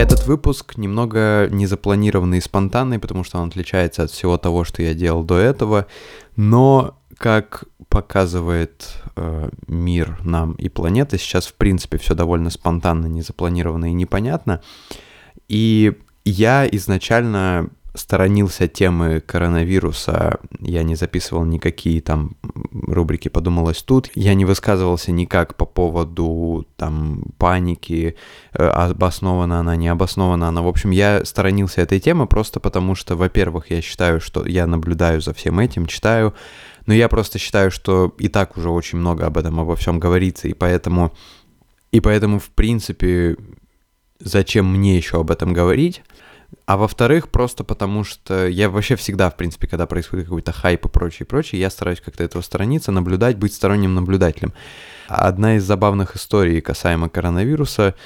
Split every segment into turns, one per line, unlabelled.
Этот выпуск немного незапланированный и спонтанный, потому что он отличается от всего того, что я делал до этого, но как показывает э, мир нам и планета, сейчас в принципе все довольно спонтанно, незапланированно и непонятно. И я изначально сторонился темы коронавируса, я не записывал никакие там рубрики «Подумалось тут», я не высказывался никак по поводу там паники, э, обоснована она, не обоснована она. В общем, я сторонился этой темы просто потому, что, во-первых, я считаю, что я наблюдаю за всем этим, читаю, но я просто считаю, что и так уже очень много об этом, обо всем говорится, и поэтому, и поэтому, в принципе, зачем мне еще об этом говорить? А во-вторых, просто потому что я вообще всегда, в принципе, когда происходит какой-то хайп и прочее, прочее, я стараюсь как-то этого сторониться, наблюдать, быть сторонним наблюдателем. Одна из забавных историй касаемо коронавируса,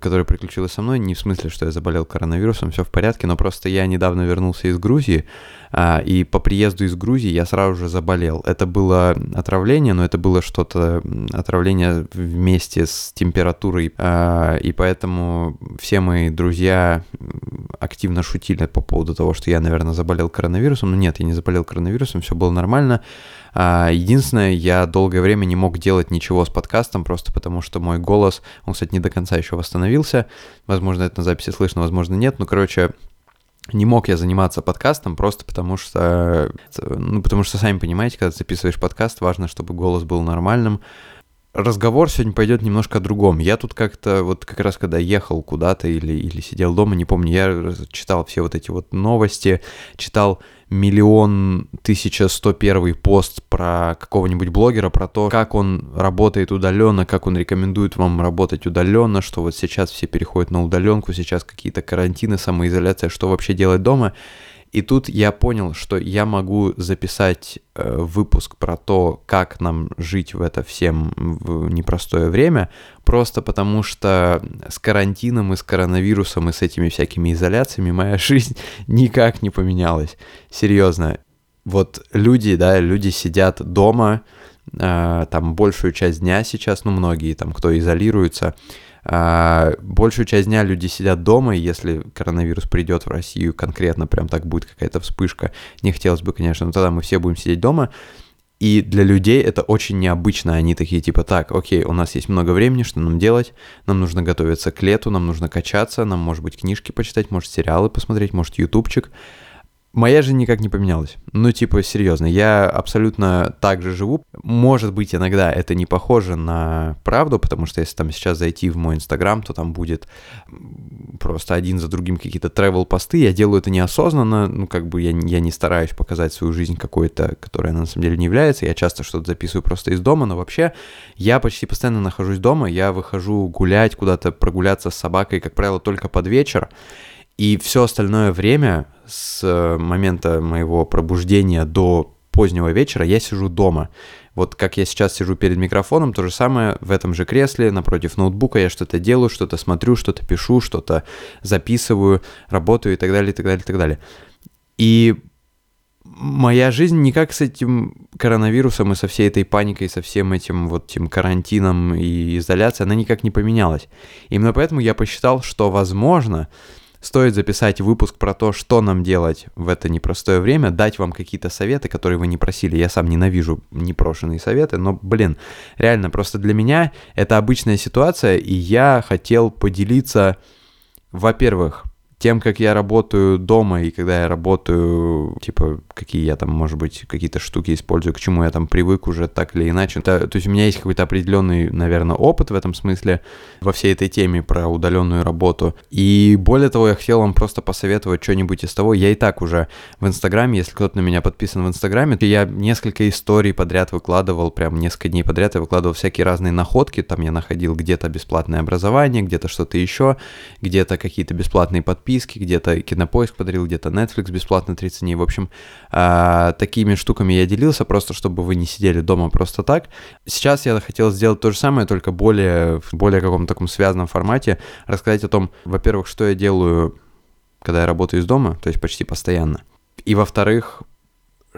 которая приключилась со мной, не в смысле, что я заболел коронавирусом, все в порядке, но просто я недавно вернулся из Грузии, а, и по приезду из Грузии я сразу же заболел. Это было отравление, но это было что-то, отравление вместе с температурой, а, и поэтому все мои друзья активно шутили по поводу того, что я, наверное, заболел коронавирусом, но нет, я не заболел коронавирусом, все было нормально. А, единственное, я долгое время не мог делать ничего с подкастом, просто потому что мой голос, он, кстати, не до конца еще восстановился. Возможно, это на записи слышно, возможно, нет. Ну, короче, не мог я заниматься подкастом просто потому что, ну, потому что, сами понимаете, когда записываешь подкаст, важно, чтобы голос был нормальным. Разговор сегодня пойдет немножко о другом. Я тут как-то, вот как раз когда ехал куда-то или, или сидел дома, не помню, я читал все вот эти вот новости, читал миллион тысяча сто первый пост про какого-нибудь блогера, про то, как он работает удаленно, как он рекомендует вам работать удаленно, что вот сейчас все переходят на удаленку, сейчас какие-то карантины, самоизоляция, что вообще делать дома. И тут я понял, что я могу записать э, выпуск про то, как нам жить в это всем в непростое время, просто потому что с карантином и с коронавирусом и с этими всякими изоляциями моя жизнь никак не поменялась. Серьезно. Вот люди, да, люди сидят дома, э, там большую часть дня сейчас, ну многие там, кто изолируется, а, большую часть дня люди сидят дома, и если коронавирус придет в Россию конкретно, прям так будет какая-то вспышка, не хотелось бы, конечно, но тогда мы все будем сидеть дома. И для людей это очень необычно. Они такие типа, так, окей, у нас есть много времени, что нам делать? Нам нужно готовиться к лету, нам нужно качаться, нам, может быть, книжки почитать, может, сериалы посмотреть, может, ютубчик. Моя жизнь никак не поменялась. Ну, типа, серьезно, я абсолютно так же живу. Может быть, иногда это не похоже на правду, потому что если там сейчас зайти в мой инстаграм, то там будет просто один за другим какие-то travel посты Я делаю это неосознанно, ну, как бы я, я не стараюсь показать свою жизнь какой-то, которая на самом деле не является. Я часто что-то записываю просто из дома, но вообще я почти постоянно нахожусь дома. Я выхожу гулять, куда-то прогуляться с собакой, как правило, только под вечер. И все остальное время с э, момента моего пробуждения до позднего вечера я сижу дома. Вот как я сейчас сижу перед микрофоном, то же самое в этом же кресле, напротив ноутбука я что-то делаю, что-то смотрю, что-то пишу, что-то записываю, работаю и так далее, и так далее, и так далее. И моя жизнь никак с этим коронавирусом и со всей этой паникой, со всем этим вот этим карантином и изоляцией, она никак не поменялась. Именно поэтому я посчитал, что, возможно, стоит записать выпуск про то, что нам делать в это непростое время, дать вам какие-то советы, которые вы не просили. Я сам ненавижу непрошенные советы, но, блин, реально, просто для меня это обычная ситуация, и я хотел поделиться, во-первых, тем, как я работаю дома и когда я работаю, типа, какие я там, может быть, какие-то штуки использую, к чему я там привык уже так или иначе. Это, то есть у меня есть какой-то определенный, наверное, опыт в этом смысле во всей этой теме про удаленную работу. И более того, я хотел вам просто посоветовать что-нибудь из того. Я и так уже в Инстаграме, если кто-то на меня подписан в Инстаграме, то я несколько историй подряд выкладывал, прям несколько дней подряд я выкладывал всякие разные находки. Там я находил где-то бесплатное образование, где-то что-то еще, где-то какие-то бесплатные подписки подписки, где-то Кинопоиск подарил, где-то Netflix бесплатно 30 дней. В общем, э, такими штуками я делился, просто чтобы вы не сидели дома просто так. Сейчас я хотел сделать то же самое, только более, в более каком-то таком связанном формате, рассказать о том, во-первых, что я делаю, когда я работаю из дома, то есть почти постоянно. И во-вторых,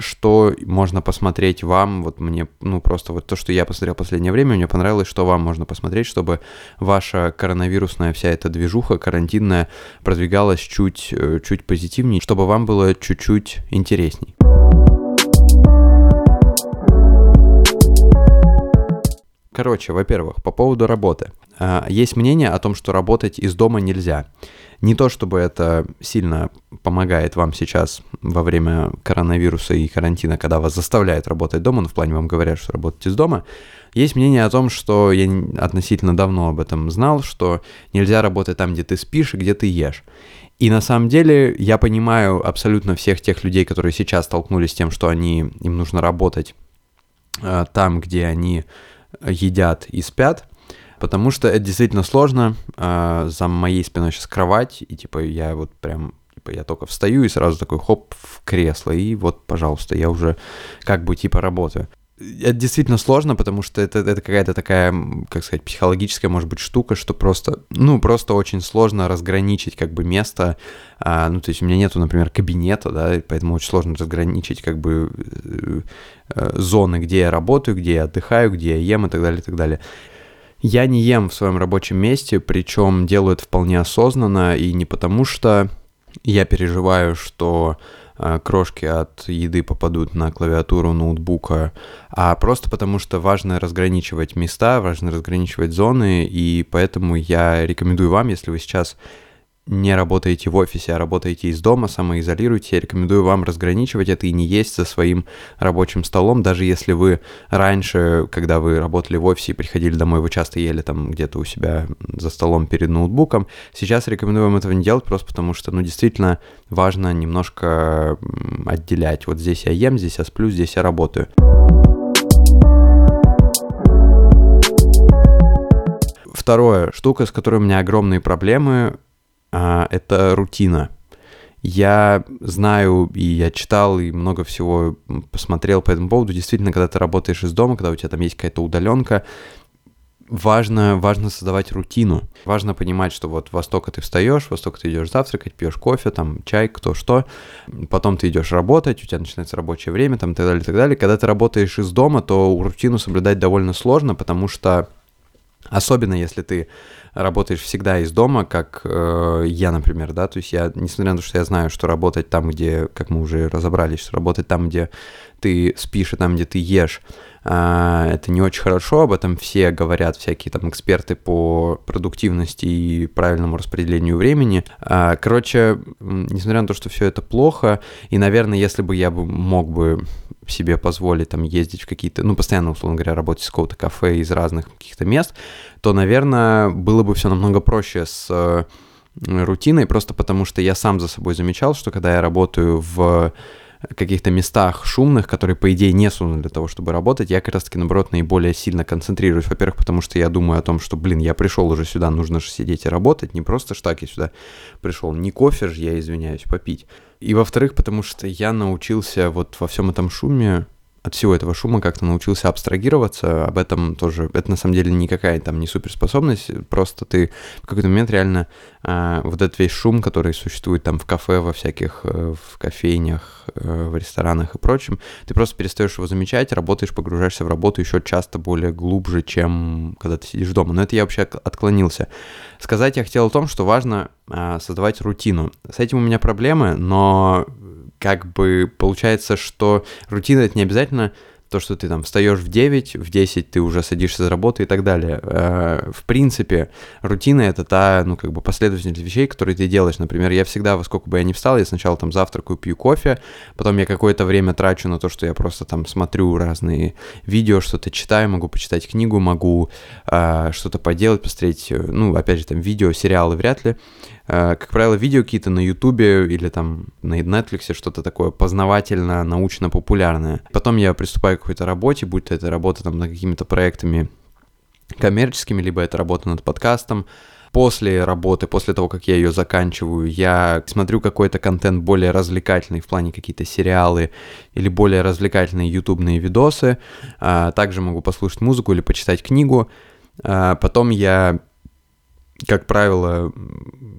что можно посмотреть вам, вот мне, ну, просто вот то, что я посмотрел в последнее время, мне понравилось, что вам можно посмотреть, чтобы ваша коронавирусная вся эта движуха карантинная продвигалась чуть, э, чуть позитивнее, чтобы вам было чуть-чуть интересней. Короче, во-первых, по поводу работы. А, есть мнение о том, что работать из дома нельзя. Не то чтобы это сильно помогает вам сейчас во время коронавируса и карантина, когда вас заставляют работать дома, но в плане вам говорят, что работать из дома. Есть мнение о том, что я относительно давно об этом знал, что нельзя работать там, где ты спишь и где ты ешь. И на самом деле я понимаю абсолютно всех тех людей, которые сейчас столкнулись с тем, что они, им нужно работать э, там, где они едят и спят, потому что это действительно сложно. А, за моей спиной сейчас кровать, и типа я вот прям типа я только встаю и сразу такой хоп в кресло, и вот, пожалуйста, я уже как бы типа работаю. Это действительно сложно, потому что это, это какая-то такая, как сказать, психологическая, может быть, штука, что просто, ну, просто очень сложно разграничить как бы место, а, ну, то есть у меня нету, например, кабинета, да, поэтому очень сложно разграничить как бы э, э, зоны, где я работаю, где я отдыхаю, где я ем и так далее, и так далее. Я не ем в своем рабочем месте, причем делаю это вполне осознанно, и не потому что я переживаю, что э, крошки от еды попадут на клавиатуру ноутбука, а просто потому что важно разграничивать места, важно разграничивать зоны, и поэтому я рекомендую вам, если вы сейчас не работаете в офисе, а работаете из дома, самоизолируйте, я рекомендую вам разграничивать это и не есть за своим рабочим столом, даже если вы раньше, когда вы работали в офисе и приходили домой, вы часто ели там где-то у себя за столом перед ноутбуком, сейчас рекомендую вам этого не делать, просто потому что, ну, действительно важно немножко отделять. Вот здесь я ем, здесь я сплю, здесь я работаю. Второе, штука, с которой у меня огромные проблемы, а, это рутина. Я знаю, и я читал, и много всего посмотрел по этому поводу. Действительно, когда ты работаешь из дома, когда у тебя там есть какая-то удаленка, важно, важно создавать рутину. Важно понимать, что вот во столько ты встаешь, во столько ты идешь завтракать, пьешь кофе, там чай, кто что. Потом ты идешь работать, у тебя начинается рабочее время, там и так далее, и так далее. Когда ты работаешь из дома, то рутину соблюдать довольно сложно, потому что особенно если ты работаешь всегда из дома, как э, я, например, да, то есть я, несмотря на то, что я знаю, что работать там, где, как мы уже разобрались, что работать там, где ты спишь и там, где ты ешь, э, это не очень хорошо, об этом все говорят, всякие там эксперты по продуктивности и правильному распределению времени. Э, короче, несмотря на то, что все это плохо, и, наверное, если бы я бы мог бы себе позволить там ездить в какие-то, ну, постоянно, условно говоря, работать с какого-то кафе из разных каких-то мест, то, наверное, было бы все намного проще с э, рутиной, просто потому что я сам за собой замечал, что когда я работаю в каких-то местах шумных, которые, по идее, не созданы для того, чтобы работать, я как раз-таки, наоборот, наиболее сильно концентрируюсь. Во-первых, потому что я думаю о том, что, блин, я пришел уже сюда, нужно же сидеть и работать, не просто ж так я сюда пришел, не кофе же, я извиняюсь, попить. И во-вторых, потому что я научился вот во всем этом шуме от всего этого шума как-то научился абстрагироваться, об этом тоже, это на самом деле никакая там не суперспособность, просто ты в какой-то момент реально э, вот этот весь шум, который существует там в кафе, во всяких, э, в кофейнях, э, в ресторанах и прочем, ты просто перестаешь его замечать, работаешь, погружаешься в работу еще часто более глубже, чем когда ты сидишь дома. Но это я вообще отклонился. Сказать я хотел о том, что важно э, создавать рутину. С этим у меня проблемы, но как бы получается, что рутина это не обязательно то, что ты там встаешь в 9, в 10 ты уже садишься за работу и так далее. Э, в принципе, рутина это та, ну, как бы последовательность вещей, которые ты делаешь. Например, я всегда, во сколько бы я ни встал, я сначала там завтракаю, пью кофе, потом я какое-то время трачу на то, что я просто там смотрю разные видео, что-то читаю, могу почитать книгу, могу э, что-то поделать, посмотреть, э, ну, опять же, там видео, сериалы вряд ли. Э, как правило, видео какие-то на Ютубе или там на Netflix, что-то такое познавательно, научно-популярное. Потом я приступаю к какой-то работе, будь то это работа там над какими-то проектами коммерческими, либо это работа над подкастом. После работы, после того, как я ее заканчиваю, я смотрю какой-то контент более развлекательный в плане какие-то сериалы или более развлекательные ютубные видосы. А, также могу послушать музыку или почитать книгу. А, потом я как правило,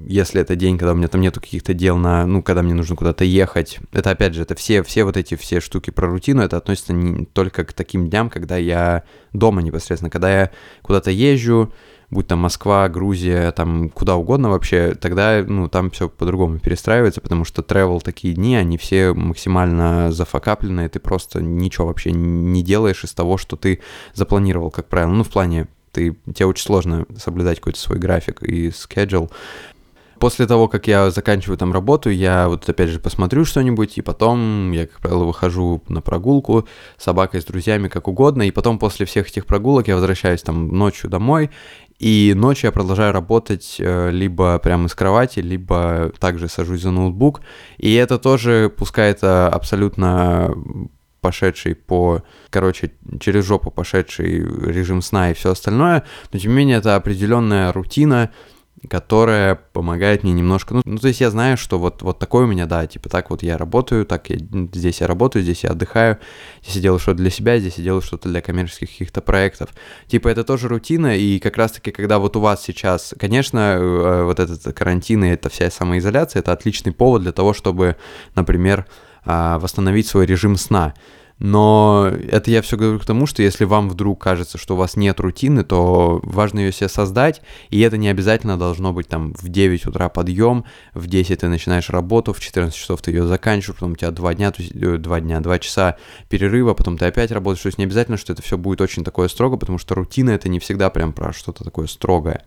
если это день, когда у меня там нету каких-то дел на, ну, когда мне нужно куда-то ехать, это опять же, это все, все вот эти все штуки про рутину, это относится не только к таким дням, когда я дома непосредственно, когда я куда-то езжу, будь там Москва, Грузия, там куда угодно вообще, тогда, ну, там все по-другому перестраивается, потому что travel такие дни, они все максимально зафакапленные, ты просто ничего вообще не делаешь из того, что ты запланировал, как правило, ну, в плане ты, тебе очень сложно соблюдать какой-то свой график и schedule. После того, как я заканчиваю там работу, я вот опять же посмотрю что-нибудь, и потом я, как правило, выхожу на прогулку с собакой, с друзьями, как угодно, и потом после всех этих прогулок я возвращаюсь там ночью домой, и ночью я продолжаю работать э, либо прямо из кровати, либо также сажусь за ноутбук. И это тоже, пускай это абсолютно пошедший по, короче, через жопу пошедший режим сна и все остальное, но тем не менее это определенная рутина, которая помогает мне немножко, ну, ну, то есть я знаю, что вот, вот такое у меня, да, типа так вот я работаю, так я, здесь я работаю, здесь я отдыхаю, здесь я делаю что-то для себя, здесь я делаю что-то для коммерческих каких-то проектов. Типа это тоже рутина, и как раз-таки, когда вот у вас сейчас, конечно, э, вот этот карантин и эта вся самоизоляция, это отличный повод для того, чтобы, например, восстановить свой режим сна. Но это я все говорю к тому, что если вам вдруг кажется, что у вас нет рутины, то важно ее себе создать, и это не обязательно должно быть там в 9 утра подъем, в 10 ты начинаешь работу, в 14 часов ты ее заканчиваешь, потом у тебя 2 дня, то есть 2 э, дня, 2 часа перерыва, потом ты опять работаешь, то есть не обязательно, что это все будет очень такое строго, потому что рутина это не всегда прям про что-то такое строгое.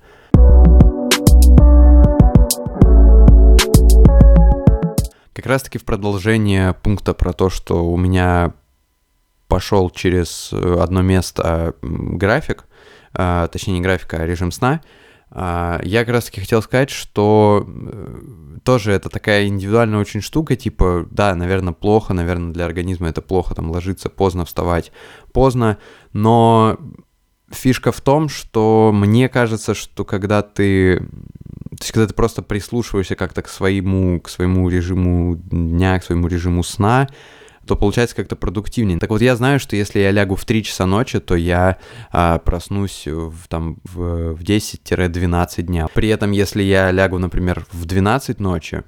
Как раз-таки в продолжение пункта про то, что у меня пошел через э, одно место график, а, точнее не график, а режим сна, а, я как раз таки хотел сказать, что э, тоже это такая индивидуальная очень штука, типа, да, наверное, плохо, наверное, для организма это плохо, там, ложиться поздно, вставать поздно, но фишка в том, что мне кажется, что когда ты, то есть когда ты просто прислушиваешься как-то к своему, к своему режиму дня, к своему режиму сна, то получается как-то продуктивнее. Так вот, я знаю, что если я лягу в 3 часа ночи, то я а, проснусь в, там, в, в 10-12 дня. При этом, если я лягу, например, в 12 ночи,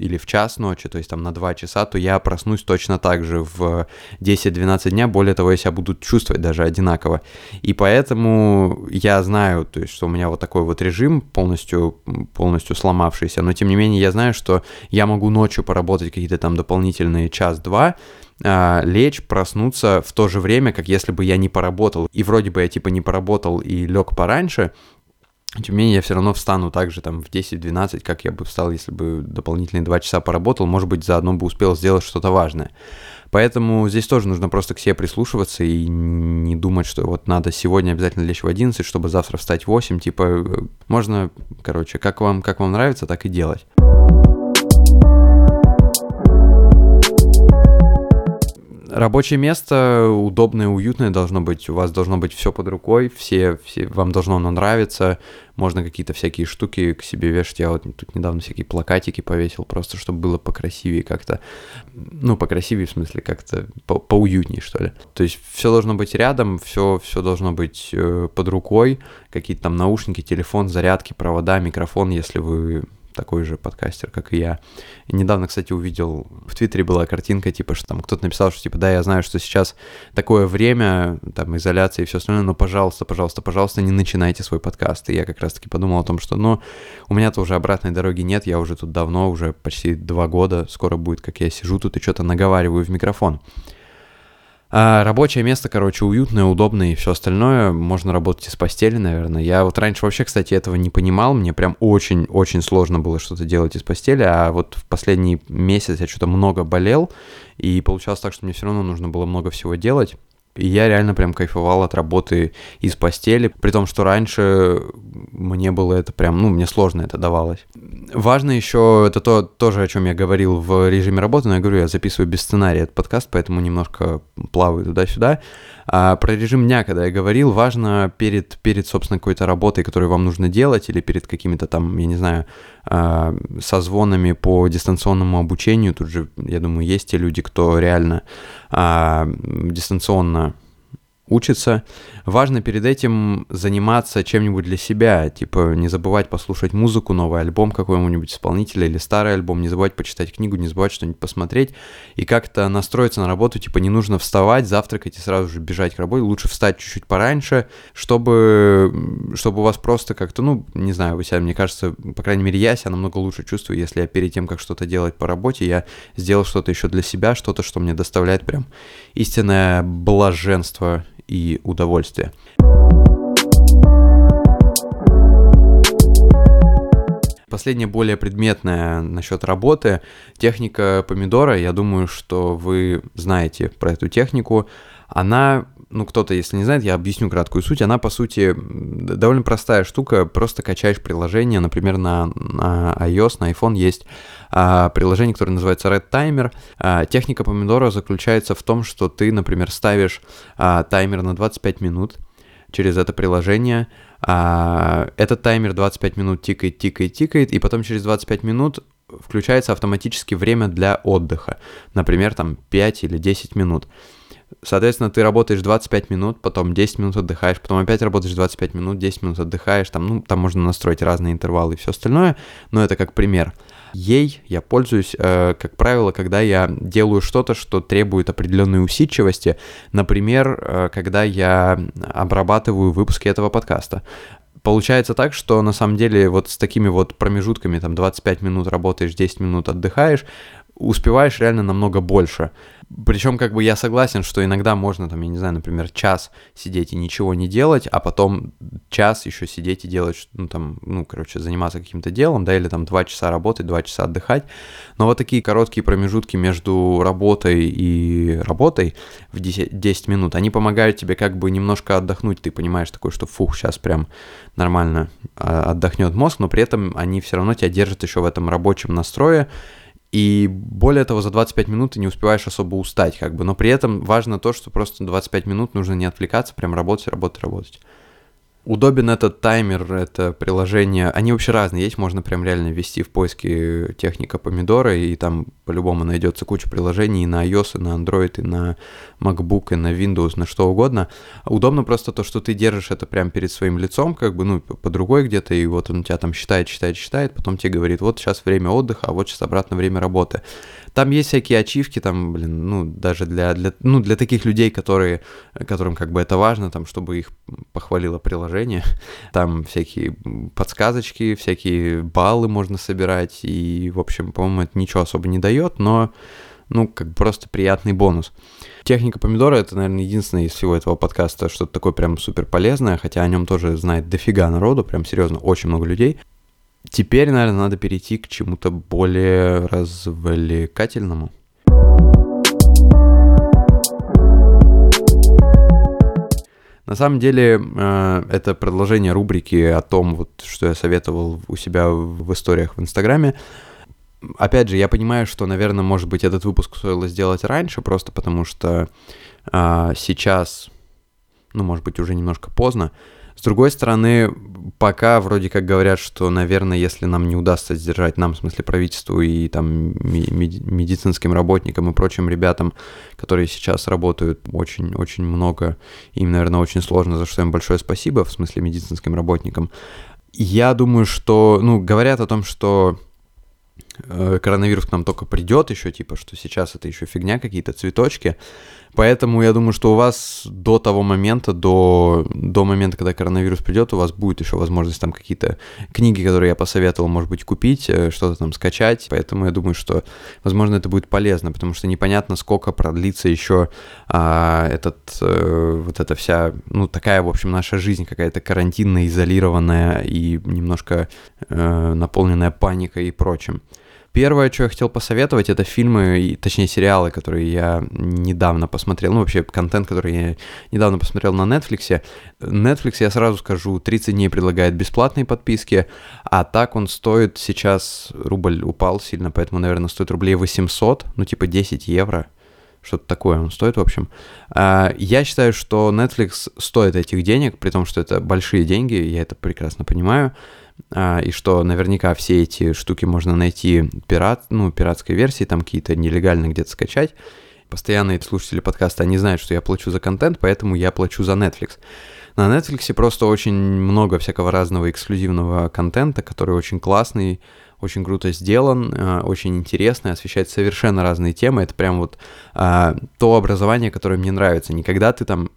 или в час ночи, то есть там на 2 часа, то я проснусь точно так же в 10-12 дня, более того, я себя буду чувствовать даже одинаково. И поэтому я знаю, то есть, что у меня вот такой вот режим полностью, полностью сломавшийся, но тем не менее я знаю, что я могу ночью поработать какие-то там дополнительные час-два, а, лечь, проснуться в то же время, как если бы я не поработал. И вроде бы я типа не поработал и лег пораньше, тем не менее, я все равно встану так же там в 10-12, как я бы встал, если бы дополнительные 2 часа поработал, может быть, заодно бы успел сделать что-то важное. Поэтому здесь тоже нужно просто к себе прислушиваться и не думать, что вот надо сегодня обязательно лечь в 11, чтобы завтра встать в 8. Типа, э, можно, короче, как вам, как вам нравится, так и делать. Рабочее место удобное, уютное должно быть. У вас должно быть все под рукой, все, все, вам должно оно нравиться. Можно какие-то всякие штуки к себе вешать. Я вот тут недавно всякие плакатики повесил, просто чтобы было покрасивее как-то. Ну, покрасивее в смысле как-то по поуютнее, что ли. То есть все должно быть рядом, все, все должно быть э, под рукой. Какие-то там наушники, телефон, зарядки, провода, микрофон, если вы такой же подкастер, как и я. И недавно, кстати, увидел, в Твиттере была картинка, типа, что там кто-то написал, что, типа, да, я знаю, что сейчас такое время, там, изоляция и все остальное, но, пожалуйста, пожалуйста, пожалуйста, не начинайте свой подкаст. И я как раз-таки подумал о том, что, ну, у меня-то уже обратной дороги нет, я уже тут давно, уже почти два года, скоро будет, как я сижу тут и что-то наговариваю в микрофон. А рабочее место, короче, уютное, удобное и все остальное. Можно работать из постели, наверное. Я вот раньше вообще, кстати, этого не понимал. Мне прям очень-очень сложно было что-то делать из постели. А вот в последний месяц я что-то много болел. И получалось так, что мне все равно нужно было много всего делать. И я реально прям кайфовал от работы из постели, при том, что раньше мне было это прям, ну, мне сложно это давалось. Важно еще, это то, тоже, о чем я говорил в режиме работы, но я говорю, я записываю без сценария этот подкаст, поэтому немножко плаваю туда-сюда. А про режим дня, когда я говорил, важно перед, перед собственно, какой-то работой, которую вам нужно делать, или перед какими-то там, я не знаю, а, созвонами по дистанционному обучению, тут же, я думаю, есть те люди, кто реально а, дистанционно учится. Важно перед этим заниматься чем-нибудь для себя, типа не забывать послушать музыку, новый альбом какого-нибудь исполнителя или старый альбом, не забывать почитать книгу, не забывать что-нибудь посмотреть и как-то настроиться на работу, типа не нужно вставать, завтракать и сразу же бежать к работе, лучше встать чуть-чуть пораньше, чтобы, чтобы у вас просто как-то, ну, не знаю, вы себя, мне кажется, по крайней мере, я себя намного лучше чувствую, если я перед тем, как что-то делать по работе, я сделал что-то еще для себя, что-то, что мне доставляет прям истинное блаженство и удовольствие. Последнее более предметное насчет работы. Техника помидора, я думаю, что вы знаете про эту технику. Она, ну кто-то, если не знает, я объясню краткую суть. Она, по сути, довольно простая штука. Просто качаешь приложение, например, на, на iOS, на iPhone есть а, приложение, которое называется Red Timer. А, техника помидора заключается в том, что ты, например, ставишь а, таймер на 25 минут через это приложение. А, этот таймер 25 минут тикает, тикает, тикает, и потом через 25 минут включается автоматически время для отдыха. Например, там 5 или 10 минут. Соответственно, ты работаешь 25 минут, потом 10 минут отдыхаешь, потом опять работаешь 25 минут, 10 минут отдыхаешь, там, ну, там можно настроить разные интервалы и все остальное, но это как пример. Ей я пользуюсь, э, как правило, когда я делаю что-то, что требует определенной усидчивости. Например, э, когда я обрабатываю выпуски этого подкаста. Получается так, что на самом деле вот с такими вот промежутками, там 25 минут работаешь, 10 минут отдыхаешь, успеваешь реально намного больше. Причем, как бы я согласен, что иногда можно, там, я не знаю, например, час сидеть и ничего не делать, а потом час еще сидеть и делать, ну, там, ну, короче, заниматься каким-то делом, да, или там два часа работать, два часа отдыхать. Но вот такие короткие промежутки между работой и работой в 10, 10 минут, они помогают тебе как бы немножко отдохнуть. Ты понимаешь такой, что фух, сейчас прям нормально а, отдохнет мозг, но при этом они все равно тебя держат еще в этом рабочем настрое, и более того, за 25 минут ты не успеваешь особо устать, как бы. Но при этом важно то, что просто 25 минут нужно не отвлекаться, прям работать, работать, работать. Удобен этот таймер, это приложение. Они вообще разные есть, можно прям реально ввести в поиске техника помидора, и там по-любому найдется куча приложений и на iOS, и на Android, и на MacBook, и на Windows, на что угодно. Удобно просто то, что ты держишь это прям перед своим лицом, как бы, ну, по другой где-то, и вот он тебя там считает, считает, считает, потом тебе говорит, вот сейчас время отдыха, а вот сейчас обратно время работы. Там есть всякие ачивки, там, блин, ну, даже для, для, ну, для таких людей, которые, которым как бы это важно, там, чтобы их похвалило приложение. Там всякие подсказочки, всякие баллы можно собирать, и, в общем, по-моему, это ничего особо не дает, но, ну, как просто приятный бонус. Техника помидора это, наверное, единственное из всего этого подкаста что-то такое прям супер полезное, хотя о нем тоже знает дофига народу, прям серьезно, очень много людей. Теперь, наверное, надо перейти к чему-то более развлекательному. На самом деле, э, это продолжение рубрики о том, вот, что я советовал у себя в историях в Инстаграме. Опять же, я понимаю, что, наверное, может быть, этот выпуск стоило сделать раньше, просто потому что а, сейчас, ну, может быть, уже немножко поздно. С другой стороны, пока вроде как говорят, что, наверное, если нам не удастся сдержать, нам, в смысле правительству и там медицинским работникам и прочим ребятам, которые сейчас работают очень-очень много, им, наверное, очень сложно, за что им большое спасибо, в смысле медицинским работникам. Я думаю, что, ну, говорят о том, что Э, коронавирус к нам только придет еще, типа, что сейчас это еще фигня, какие-то цветочки. Поэтому я думаю, что у вас до того момента, до, до момента, когда коронавирус придет, у вас будет еще возможность там какие-то книги, которые я посоветовал, может быть, купить, э, что-то там скачать. Поэтому я думаю, что, возможно, это будет полезно, потому что непонятно, сколько продлится еще а, этот, а, вот эта вся, ну, такая, в общем, наша жизнь какая-то карантинная, изолированная и немножко а, наполненная паникой и прочим. Первое, что я хотел посоветовать, это фильмы, точнее сериалы, которые я недавно посмотрел, ну вообще контент, который я недавно посмотрел на Netflix. Netflix, я сразу скажу, 30 дней предлагает бесплатные подписки, а так он стоит сейчас, рубль упал сильно, поэтому, наверное, стоит рублей 800, ну типа 10 евро что-то такое он стоит, в общем. А, я считаю, что Netflix стоит этих денег, при том, что это большие деньги, я это прекрасно понимаю. А, и что наверняка все эти штуки можно найти пират, ну, пиратской версии, там какие-то нелегально где-то скачать. постоянные слушатели подкаста, они знают, что я плачу за контент, поэтому я плачу за Netflix. На Netflix просто очень много всякого разного эксклюзивного контента, который очень классный, очень круто сделан, э, очень интересный, освещает совершенно разные темы. Это прям вот а, то образование, которое мне нравится. Никогда ты там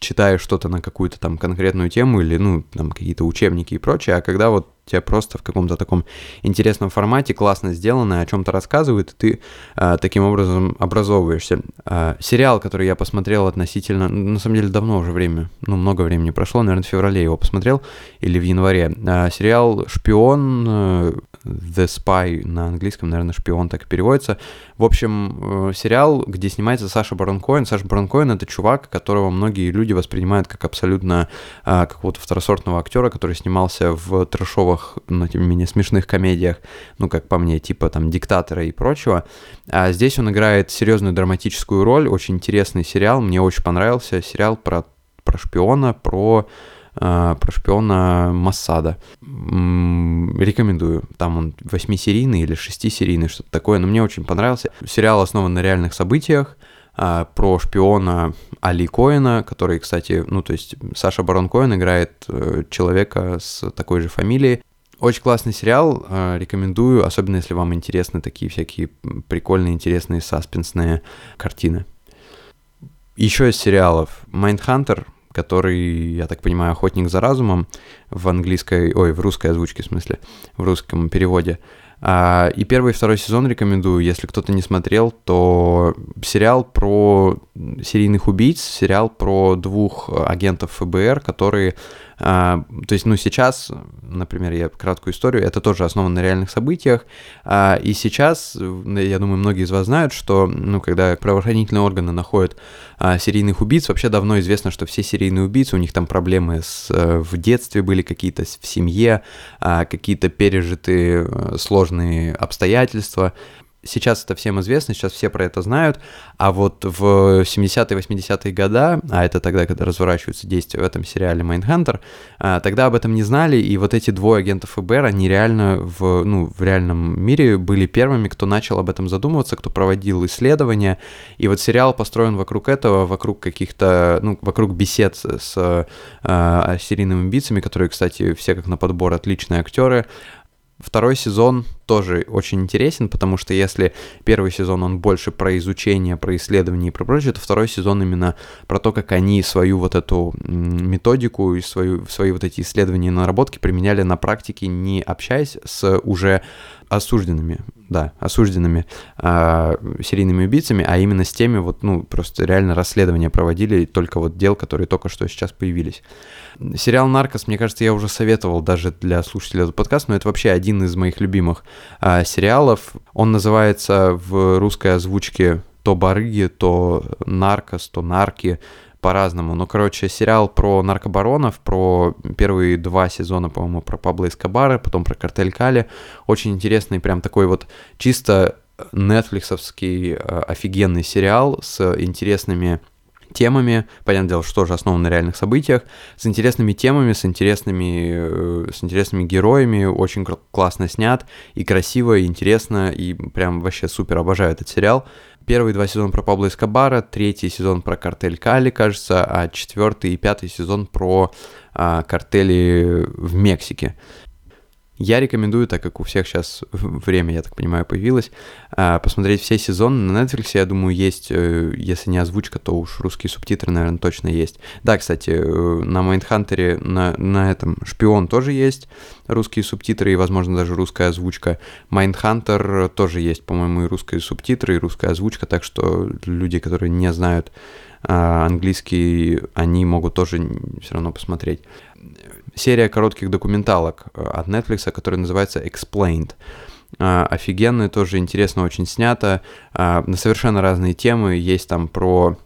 читаешь что-то на какую-то там конкретную тему или, ну, там какие-то учебники и прочее, а когда вот тебе просто в каком-то таком интересном формате, классно сделано, о чем-то рассказывают, и ты э, таким образом образовываешься. Э, сериал, который я посмотрел относительно, на самом деле давно уже время, ну много времени прошло, наверное, в феврале его посмотрел, или в январе. Э, сериал «Шпион», э, «The Spy» на английском, наверное, «Шпион» так и переводится. В общем, э, сериал, где снимается Саша Барон. Саша Барон это чувак, которого многие люди воспринимают как абсолютно э, какого-то второсортного актера, который снимался в веселых, но тем не менее смешных комедиях, ну, как по мне, типа там «Диктатора» и прочего. А здесь он играет серьезную драматическую роль, очень интересный сериал, мне очень понравился сериал про, про шпиона, про а, про шпиона Массада. Рекомендую. Там он восьмисерийный или шестисерийный, что-то такое, но мне очень понравился. Сериал основан на реальных событиях, а, про шпиона Али Коэна, который, кстати, ну, то есть Саша Барон Коэн играет э, человека с такой же фамилией. Очень классный сериал, э, рекомендую, особенно если вам интересны такие всякие прикольные, интересные, саспенсные картины. Еще из сериалов Mindhunter, который, я так понимаю, охотник за разумом в английской, ой, в русской озвучке, в смысле, в русском переводе. А, и первый и второй сезон рекомендую. Если кто-то не смотрел, то сериал про серийных убийц, сериал про двух агентов ФБР, которые то есть, ну, сейчас, например, я краткую историю, это тоже основано на реальных событиях, а, и сейчас, я думаю, многие из вас знают, что, ну, когда правоохранительные органы находят а, серийных убийц, вообще давно известно, что все серийные убийцы, у них там проблемы с, э, в детстве были какие-то в семье, какие-то пережитые э, сложные обстоятельства, сейчас это всем известно, сейчас все про это знают, а вот в 70-е, 80-е годы, а это тогда, когда разворачиваются действия в этом сериале Mindhunter, тогда об этом не знали, и вот эти двое агентов ФБР, они реально в, ну, в реальном мире были первыми, кто начал об этом задумываться, кто проводил исследования, и вот сериал построен вокруг этого, вокруг каких-то, ну, вокруг бесед с э, серийными убийцами, которые, кстати, все как на подбор отличные актеры, Второй сезон тоже очень интересен, потому что если первый сезон он больше про изучение, про исследование и про прочее, то второй сезон именно про то, как они свою вот эту методику и свою, свои вот эти исследования и наработки применяли на практике, не общаясь с уже осужденными, да, осужденными э, серийными убийцами, а именно с теми вот, ну, просто реально расследования проводили только вот дел, которые только что сейчас появились. Сериал «Наркос», мне кажется, я уже советовал даже для слушателей этот подкаст, но это вообще один из моих любимых э, сериалов. Он называется в русской озвучке то барыги, то наркос, то нарки, по-разному. Ну, короче, сериал про наркобаронов, про первые два сезона, по-моему, про Пабло Эскобара, потом про картель Кали. Очень интересный, прям такой вот чисто нетфликсовский э, офигенный сериал с интересными темами, понятное дело, что тоже основан на реальных событиях, с интересными темами, с интересными, э, с интересными героями, очень классно снят, и красиво, и интересно, и прям вообще супер обожаю этот сериал. Первые два сезона про Пабло Эскобара, третий сезон про картель Кали, кажется, а четвертый и пятый сезон про а, картели в Мексике. Я рекомендую, так как у всех сейчас время, я так понимаю, появилось, а, посмотреть все сезоны. На Netflix, я думаю, есть, э, если не озвучка, то уж русские субтитры, наверное, точно есть. Да, кстати, э, на Майндхантере, на, на этом «Шпион» тоже есть русские субтитры и, возможно, даже русская озвучка. Майндхантер тоже есть, по-моему, и русские субтитры, и русская озвучка, так что люди, которые не знают а, английский, они могут тоже все равно посмотреть серия коротких документалок э, от Netflix, которая называется Explained. Uh, офигенная, тоже интересно очень снято, uh, на совершенно разные темы, есть там про,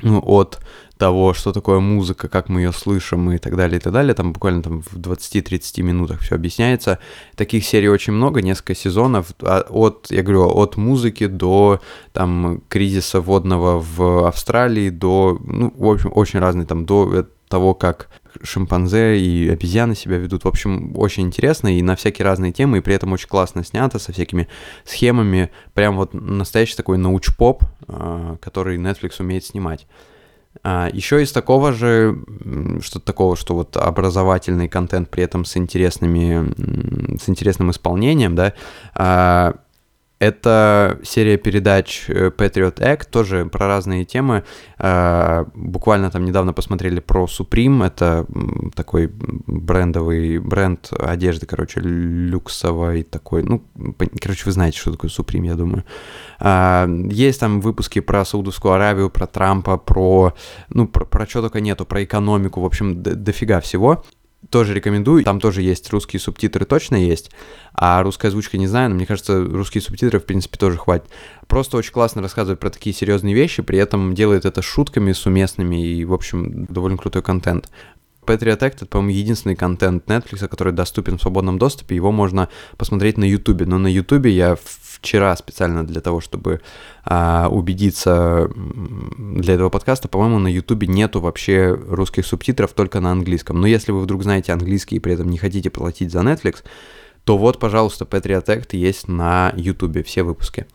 ну, от того, что такое музыка, как мы ее слышим и так далее, и так далее, там буквально там в 20-30 минутах все объясняется. Таких серий очень много, несколько сезонов, а, от, я говорю, от музыки до там кризиса водного в Австралии, до, ну, в общем, очень разные, там, до того, как шимпанзе и обезьяны себя ведут. В общем, очень интересно и на всякие разные темы, и при этом очень классно снято, со всякими схемами. Прям вот настоящий такой науч-поп, а, который Netflix умеет снимать. А, еще из такого же, что-то такого, что вот образовательный контент при этом с интересными, с интересным исполнением, да, а, это серия передач э, Patriot Act, тоже про разные темы. А, буквально там недавно посмотрели про Supreme, это такой брендовый бренд одежды, короче, люксовый такой. Ну, короче, вы знаете, что такое Supreme, я думаю. А, есть там выпуски про Саудовскую Аравию, про Трампа, про, ну, про, про что только нету, про экономику, в общем, дофига всего тоже рекомендую. Там тоже есть русские субтитры, точно есть. А русская озвучка не знаю, но мне кажется, русские субтитры, в принципе, тоже хватит. Просто очень классно рассказывает про такие серьезные вещи, при этом делает это шутками, с уместными и, в общем, довольно крутой контент. Patriot Act — это, по-моему, единственный контент Netflix, который доступен в свободном доступе. Его можно посмотреть на YouTube. Но на YouTube я вчера специально для того, чтобы а, убедиться для этого подкаста, по-моему, на YouTube нету вообще русских субтитров, только на английском. Но если вы вдруг знаете английский и при этом не хотите платить за Netflix, то вот, пожалуйста, Patriot Act есть на YouTube, все выпуски.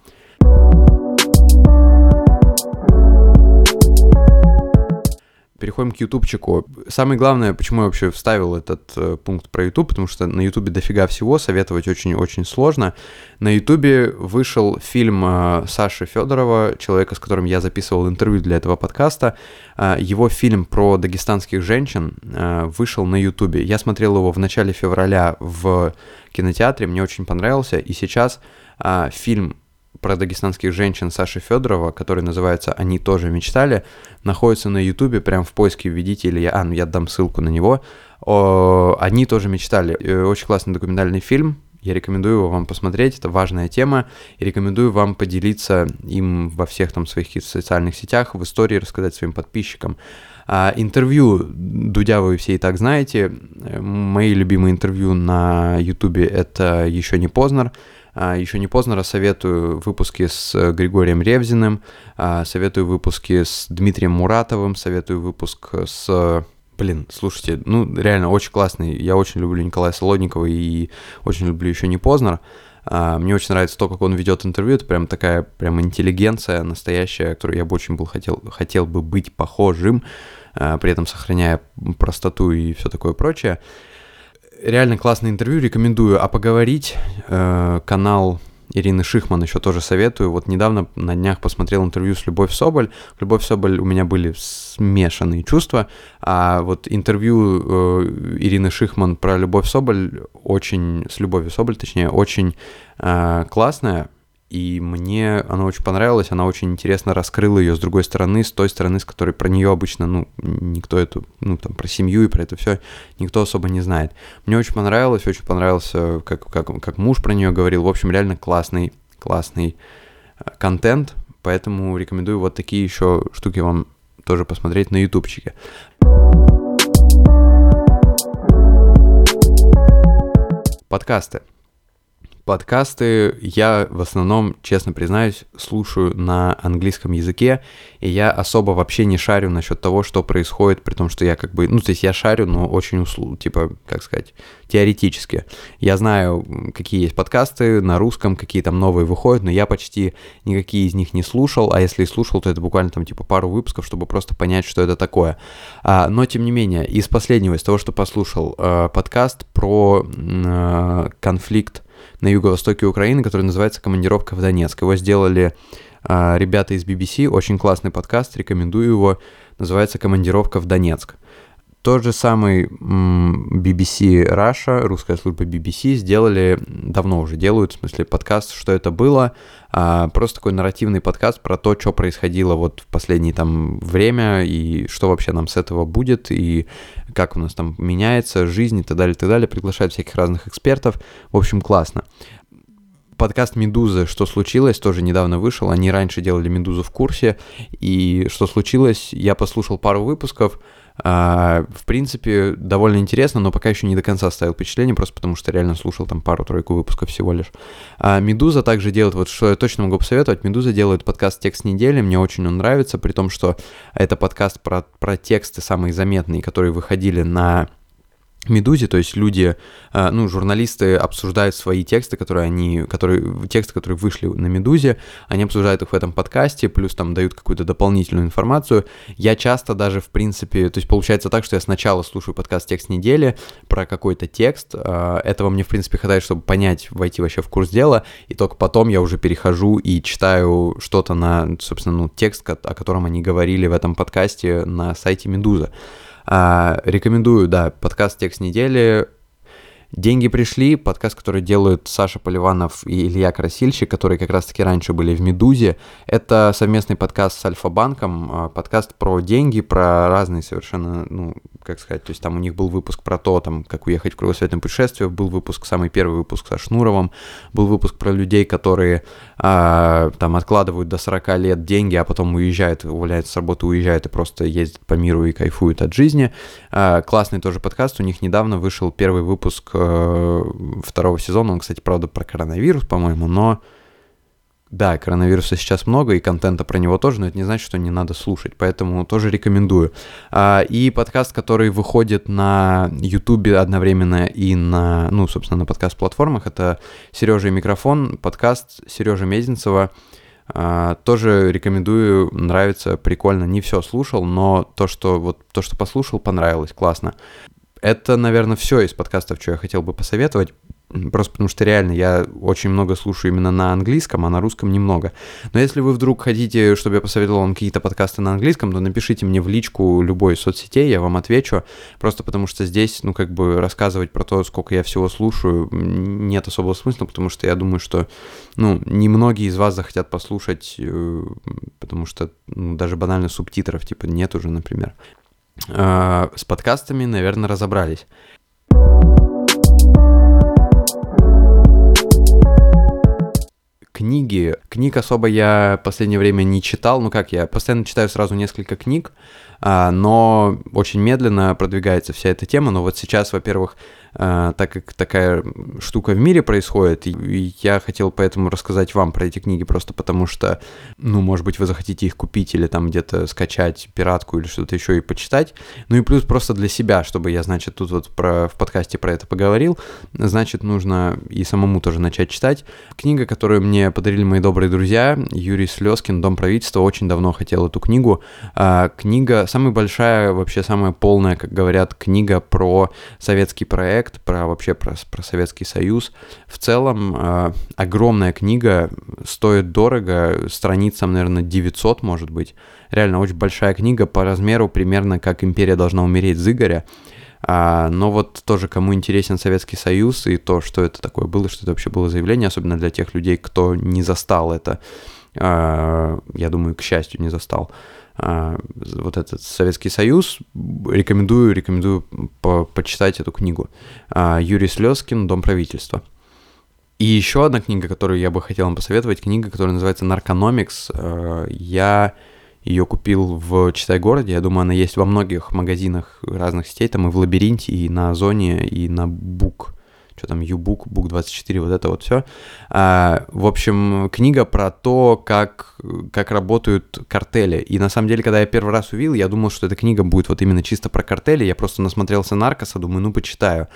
Переходим к ютубчику. Самое главное, почему я вообще вставил этот э, пункт про ютуб, потому что на ютубе дофига всего, советовать очень-очень сложно. На ютубе вышел фильм э, Саши Федорова, человека, с которым я записывал интервью для этого подкаста. Э, его фильм про дагестанских женщин э, вышел на ютубе. Я смотрел его в начале февраля в кинотеатре, мне очень понравился, и сейчас э, фильм про дагестанских женщин Саши Федорова, который называется «Они тоже мечтали», находится на ютубе, прям в поиске введите, или я, а, ну я дам ссылку на него. О, «Они тоже мечтали». Очень классный документальный фильм, я рекомендую его вам посмотреть, это важная тема, и рекомендую вам поделиться им во всех там своих социальных сетях, в истории рассказать своим подписчикам. А, интервью Дудя вы все и так знаете. Мои любимые интервью на ютубе это «Еще не Познер», Еще не поздно рассоветую выпуски с э, Григорием Ревзиным, а, советую выпуски с Дмитрием Муратовым, советую выпуск с... Блин, слушайте, ну реально очень классный. Я очень люблю Николая Солодникова и очень люблю еще не Познер. А, мне очень нравится то, как он ведет интервью. Это прям такая прям интеллигенция настоящая, которую я бы очень был хотел, хотел бы быть похожим, при этом сохраняя простоту и все такое прочее реально классное интервью, рекомендую. А поговорить э, канал Ирины Шихман еще тоже советую. Вот недавно на днях посмотрел интервью с Любовь Соболь. Любовь Соболь у меня были смешанные чувства, а вот интервью э, Ирины Шихман про Любовь Соболь очень, с Любовью Соболь, точнее, очень э, классная и мне она очень понравилась, она очень интересно раскрыла ее с другой стороны, с той стороны, с которой про нее обычно, ну, никто эту, ну, там, про семью и про это все никто особо не знает. Мне очень понравилось, очень понравился, как, как, как муж про нее говорил, в общем, реально классный, классный э, контент, поэтому рекомендую вот такие еще штуки вам тоже посмотреть на ютубчике. Подкасты. Подкасты я в основном, честно признаюсь, слушаю на английском языке, и я особо вообще не шарю насчет того, что происходит, при том, что я как бы, ну, то есть я шарю, но очень, услу, типа, как сказать, теоретически. Я знаю, какие есть подкасты на русском, какие там новые выходят, но я почти никакие из них не слушал, а если и слушал, то это буквально там типа пару выпусков, чтобы просто понять, что это такое. А, но, тем не менее, из последнего, из того, что послушал, э, подкаст про э, конфликт на юго-востоке Украины, который называется «Командировка в Донецк». Его сделали э, ребята из BBC, очень классный подкаст, рекомендую его, называется «Командировка в Донецк». Тот же самый BBC Russia, русская служба BBC, сделали, давно уже делают, в смысле, подкаст «Что это было?», а, просто такой нарративный подкаст про то, что происходило вот в последнее там время, и что вообще нам с этого будет, и как у нас там меняется жизнь и так далее, и так далее. Приглашают всяких разных экспертов. В общем, классно подкаст «Медузы. Что случилось?» тоже недавно вышел. Они раньше делали «Медузу в курсе». И что случилось? Я послушал пару выпусков. А, в принципе, довольно интересно, но пока еще не до конца ставил впечатление, просто потому что реально слушал там пару-тройку выпусков всего лишь. А Медуза также делает, вот что я точно могу посоветовать, Медуза делает подкаст «Текст недели», мне очень он нравится, при том, что это подкаст про, про тексты самые заметные, которые выходили на Медузе, то есть люди, э, ну, журналисты обсуждают свои тексты, которые они, которые, тексты, которые вышли на Медузе, они обсуждают их в этом подкасте, плюс там дают какую-то дополнительную информацию. Я часто даже, в принципе, то есть получается так, что я сначала слушаю подкаст «Текст недели» про какой-то текст, э, этого мне, в принципе, хватает, чтобы понять, войти вообще в курс дела, и только потом я уже перехожу и читаю что-то на, собственно, ну, текст, о котором они говорили в этом подкасте на сайте Медуза. А, рекомендую, да, подкаст «Текст недели». «Деньги пришли», подкаст, который делают Саша Поливанов и Илья Красильщик, которые как раз-таки раньше были в «Медузе». Это совместный подкаст с Альфа-банком, а, подкаст про деньги, про разные совершенно, ну, как сказать, то есть там у них был выпуск про то, там, как уехать в кругосветное путешествие, был выпуск, самый первый выпуск со Шнуровым, был выпуск про людей, которые а, там откладывают до 40 лет деньги, а потом уезжают, увольняются с работы, уезжают и просто ездят по миру и кайфуют от жизни. А, классный тоже подкаст, у них недавно вышел первый выпуск второго сезона, он, кстати, правда, про коронавирус, по-моему, но да, коронавируса сейчас много, и контента про него тоже, но это не значит, что не надо слушать, поэтому тоже рекомендую. А, и подкаст, который выходит на Ютубе одновременно и на, ну, собственно, на подкаст-платформах, это Сережа и микрофон, подкаст Сережа Мезенцева. А, тоже рекомендую, нравится, прикольно. Не все слушал, но то, что вот то, что послушал, понравилось, классно. Это, наверное, все из подкастов, что я хотел бы посоветовать. Просто потому что реально я очень много слушаю именно на английском, а на русском немного. Но если вы вдруг хотите, чтобы я посоветовал вам какие-то подкасты на английском, то напишите мне в личку любой соцсетей, я вам отвечу. Просто потому что здесь, ну, как бы рассказывать про то, сколько я всего слушаю, нет особого смысла, потому что я думаю, что, ну, немногие из вас захотят послушать, э, потому что ну, даже банально субтитров, типа, нет уже, например. А, с подкастами, наверное, разобрались. книги. Книг особо я в последнее время не читал. Ну как, я постоянно читаю сразу несколько книг, но очень медленно продвигается вся эта тема. Но вот сейчас, во-первых, а, так как такая штука в мире происходит, и я хотел поэтому рассказать вам про эти книги, просто потому что, ну, может быть, вы захотите их купить или там где-то скачать пиратку или что-то еще и почитать. Ну и плюс просто для себя, чтобы я, значит, тут вот про, в подкасте про это поговорил, значит, нужно и самому тоже начать читать. Книга, которую мне подарили мои добрые друзья, Юрий Слезкин, «Дом правительства», очень давно хотел эту книгу. А, книга, самая большая, вообще самая полная, как говорят, книга про советский проект, про вообще про, про Советский Союз. В целом э, огромная книга, стоит дорого, страницам, наверное, 900, может быть. Реально очень большая книга по размеру, примерно как «Империя должна умереть» Зыгоря. А, но вот тоже, кому интересен Советский Союз и то, что это такое было, что это вообще было заявление, особенно для тех людей, кто не застал это, а, я думаю, к счастью, не застал. Вот этот Советский Союз, рекомендую, рекомендую по почитать эту книгу. А, Юрий Слезкин «Дом правительства». И еще одна книга, которую я бы хотел вам посоветовать, книга, которая называется «Наркономикс». А, я ее купил в Читай-городе, я думаю, она есть во многих магазинах разных сетей, там и в Лабиринте, и на Озоне, и на Бук что там, Юбук, Бук24, вот это вот все. А, в общем, книга про то, как, как работают картели. И на самом деле, когда я первый раз увидел, я думал, что эта книга будет вот именно чисто про картели. Я просто насмотрелся Наркоса, думаю, ну, почитаю.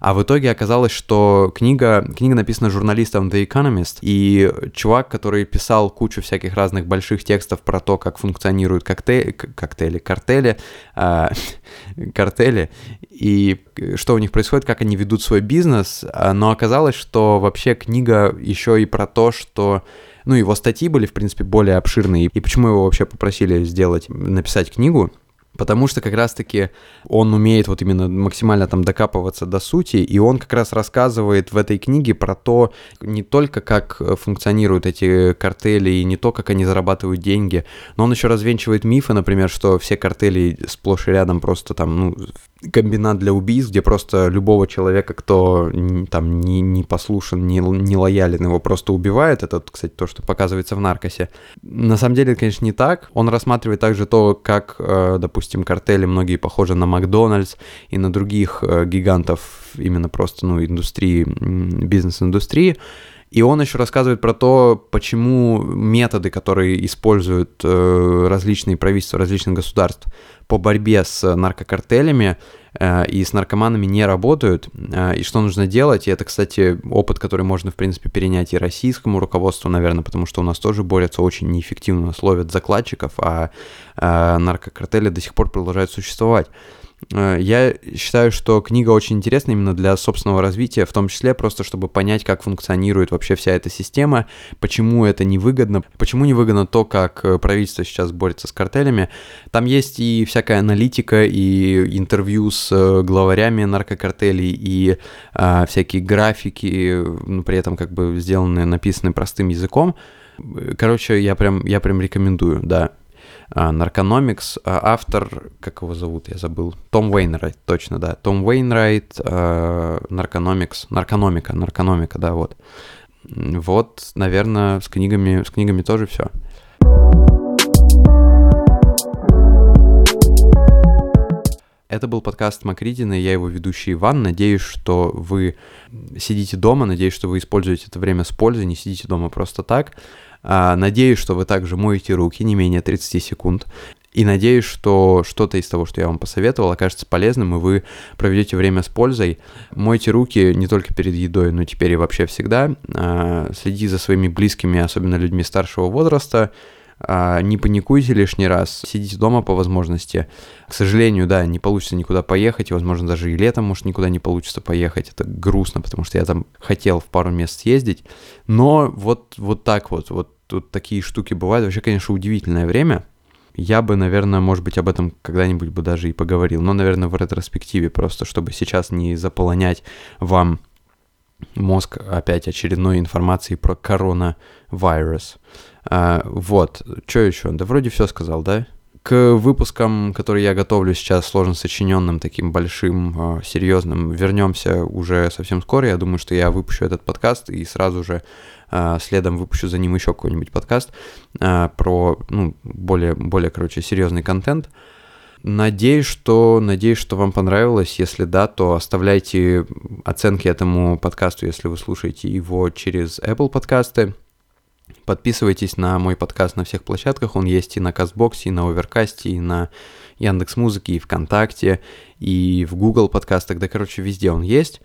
А в итоге оказалось, что книга, книга написана журналистом The Economist, и чувак, который писал кучу всяких разных больших текстов про то, как функционируют коктейли, коктейли картели, э, картели, и что у них происходит, как они ведут свой бизнес, а, но оказалось, что вообще книга еще и про то, что ну, его статьи были, в принципе, более обширные, и почему его вообще попросили сделать, написать книгу, Потому что как раз-таки он умеет вот именно максимально там докапываться до сути, и он как раз рассказывает в этой книге про то, не только как функционируют эти картели, и не то, как они зарабатывают деньги, но он еще развенчивает мифы, например, что все картели сплошь и рядом просто там, ну, комбинат для убийств, где просто любого человека, кто там не, не послушан, не, не лоялен, его просто убивают. Это, кстати, то, что показывается в «Наркосе». На самом деле, конечно, не так. Он рассматривает также то, как, э, допустим, картели многие похожи на Макдональдс и на других э, гигантов именно просто, ну, индустрии, бизнес-индустрии. И он еще рассказывает про то, почему методы, которые используют э, различные правительства различных государств по борьбе с наркокартелями э, и с наркоманами не работают, э, и что нужно делать. И это, кстати, опыт, который можно, в принципе, перенять и российскому руководству, наверное, потому что у нас тоже борются очень неэффективно, словят закладчиков, а наркокартели до сих пор продолжают существовать. Э, я считаю, что книга очень интересна именно для собственного развития, в том числе просто чтобы понять, как функционирует вообще вся эта система, почему это невыгодно, почему невыгодно то, как э, правительство сейчас борется с картелями. Там есть и всякая аналитика, и интервью с э, главарями наркокартелей, и а, всякие графики, ну, при этом как бы сделанные, написаны простым языком. Короче, я прям, я прям рекомендую, да. Наркономикс, а автор, как его зовут, я забыл, Том Уэйнрайт, точно, да, Том Уэйнрайт, Наркономикс, Наркономика, Наркономика, да, вот. Вот, наверное, с книгами, с книгами тоже все. Это был подкаст Макридина, я его ведущий Иван. Надеюсь, что вы сидите дома, надеюсь, что вы используете это время с пользой, не сидите дома просто так. А, надеюсь, что вы также моете руки не менее 30 секунд. И надеюсь, что что-то из того, что я вам посоветовал, окажется полезным, и вы проведете время с пользой. Мойте руки не только перед едой, но теперь и вообще всегда. А, следите за своими близкими, особенно людьми старшего возраста. А, не паникуйте лишний раз, сидите дома по возможности. К сожалению, да, не получится никуда поехать, возможно, даже и летом, может, никуда не получится поехать. Это грустно, потому что я там хотел в пару мест съездить. Но вот, вот так вот, вот тут такие штуки бывают. Вообще, конечно, удивительное время. Я бы, наверное, может быть, об этом когда-нибудь бы даже и поговорил. Но, наверное, в ретроспективе, просто чтобы сейчас не заполонять вам мозг опять очередной информацией про коронавирус. А, вот, что еще? Да вроде все сказал, да? К выпускам, которые я готовлю сейчас, сложно сочиненным, таким большим, а, серьезным, вернемся уже совсем скоро. Я думаю, что я выпущу этот подкаст и сразу же следом выпущу за ним еще какой-нибудь подкаст про, ну, более, более, короче, серьезный контент. Надеюсь, что, надеюсь, что вам понравилось. Если да, то оставляйте оценки этому подкасту, если вы слушаете его через Apple подкасты. Подписывайтесь на мой подкаст на всех площадках. Он есть и на Кастбоксе, и на Оверкасте, и на Яндекс Музыке, и ВКонтакте, и в Google подкастах. Да, короче, везде он есть.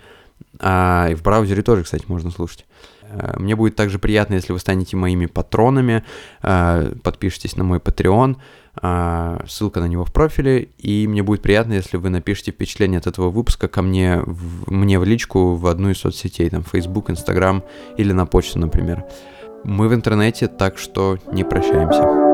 А, и в браузере тоже, кстати, можно слушать. Э, мне будет также приятно, если вы станете моими патронами, э, подпишитесь на мой Patreon, э, ссылка на него в профиле, и мне будет приятно, если вы напишите впечатление от этого выпуска ко мне, мне в личку в одну из соцсетей, там, Facebook, Instagram или на почту, например. Мы в интернете, так что не прощаемся.